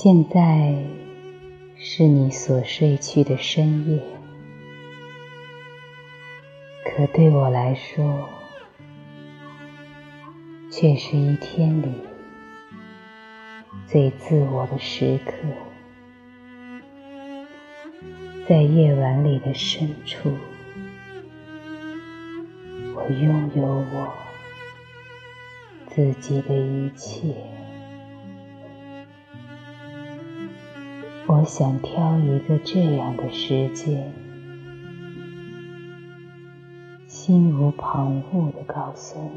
现在是你所睡去的深夜，可对我来说，却是一天里最自我的时刻。在夜晚里的深处，我拥有我自己的一切。我想挑一个这样的时间，心无旁骛的告诉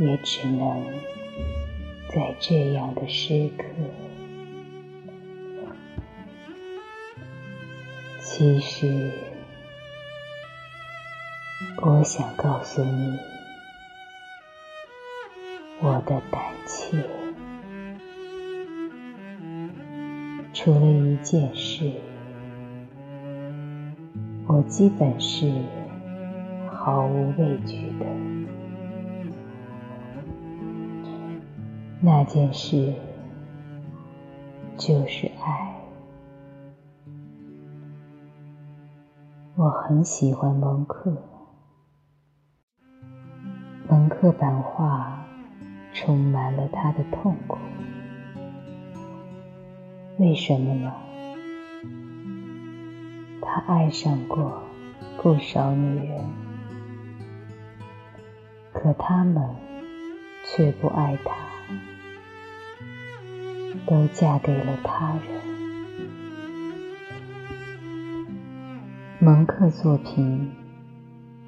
你，也只能在这样的时刻。其实，我想告诉你，我的胆怯。除了一件事，我基本是毫无畏惧的。那件事就是爱。我很喜欢蒙克，蒙克版画充满了他的痛苦。为什么呢？他爱上过不少女人，可她们却不爱他，都嫁给了他人。蒙克作品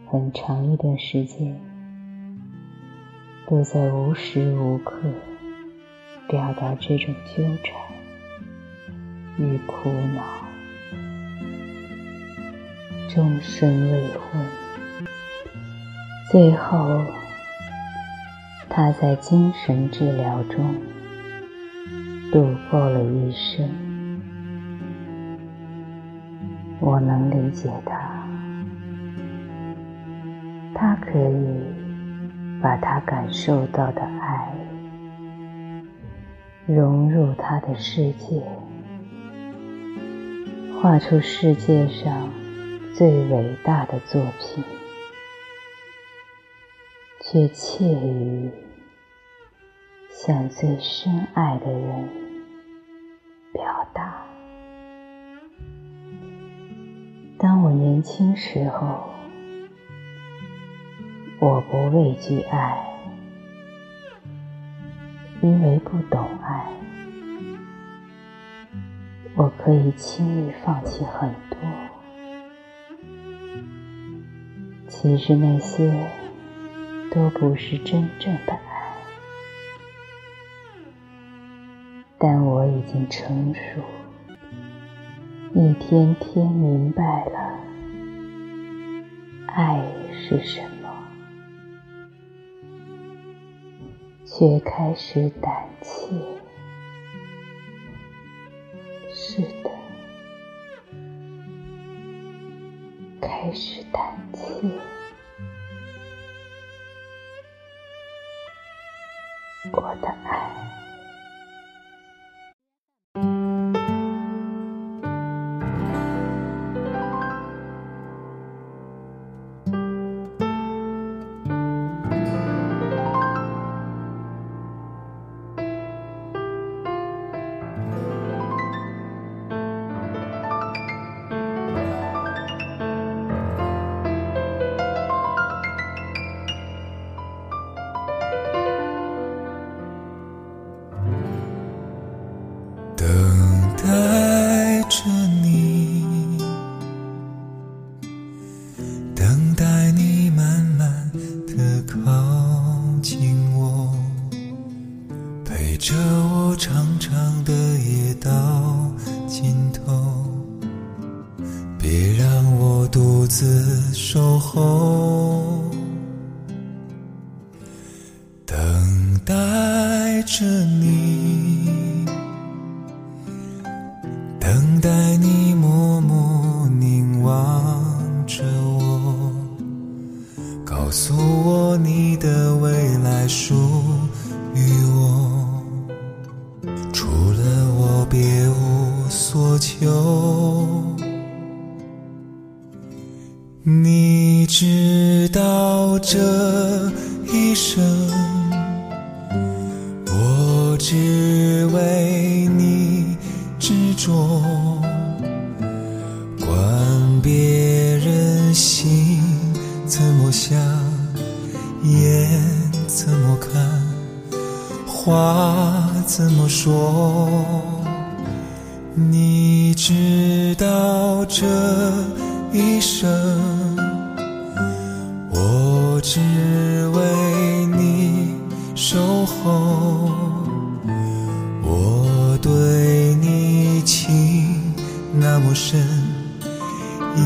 很长一段时间都在无时无刻表达这种纠缠与苦恼。终身未婚，最后他在精神治疗中度过了一生。我能理解他，他可以把他感受到的爱融入他的世界，画出世界上最伟大的作品，却怯于向最深爱的人表达。当我年轻时候，我不畏惧爱，因为不懂爱，我可以轻易放弃很多。其实那些都不是真正的爱，但我已经成熟。一天天明白了，爱是什么，却开始胆怯。开始胆怯。我的爱。长的夜到尽头，别让我独自守候，等待着你，等待你默默凝望着我，告诉我你的未来属于我。求。你知道这一生，我只为你执着。管别人心怎么想，眼怎么看，话怎么说。你知道这一生，我只为你守候。我对你情那么深，一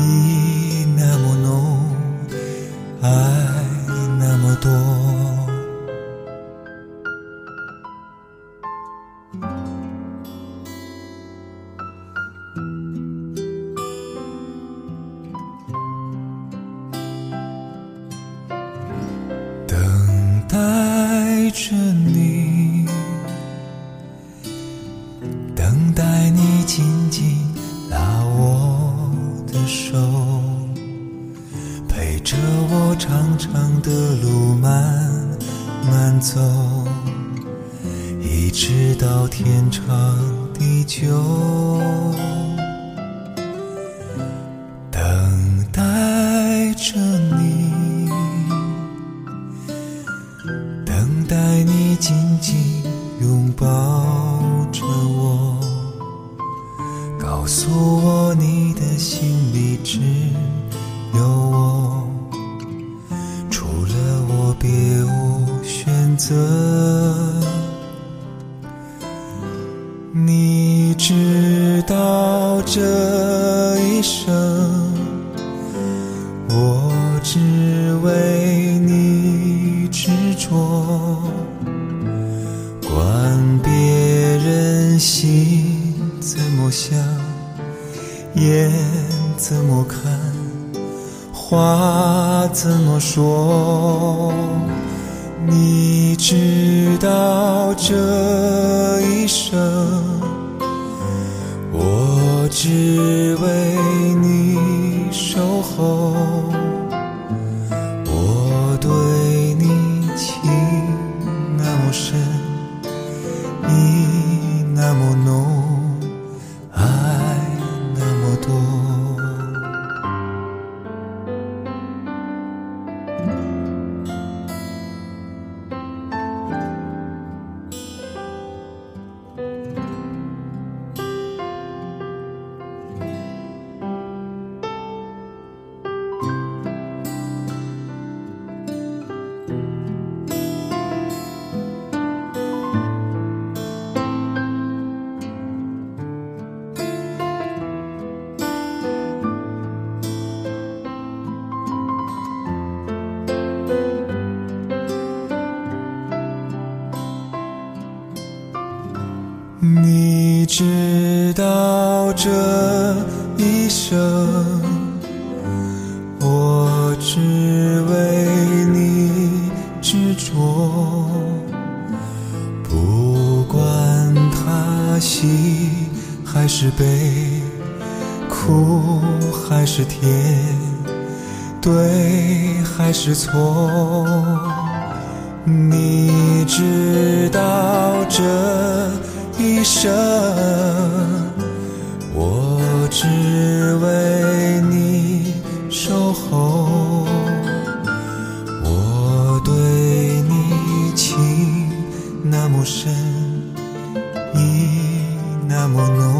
着你，等待你紧紧拉我的手，陪着我长长的路慢慢走，一直到天长地久。待你紧紧拥抱着我，告诉我你的心里只有我，除了我别无选择。你知道这一生。着，管别人心怎么想，眼怎么看，话怎么说。你知道这一生。我只为知道这一生，我只为你执着，不管他喜还是悲，苦还是甜，对还是错。你知道这一生我只为你守候。我对你情那么深意那么浓。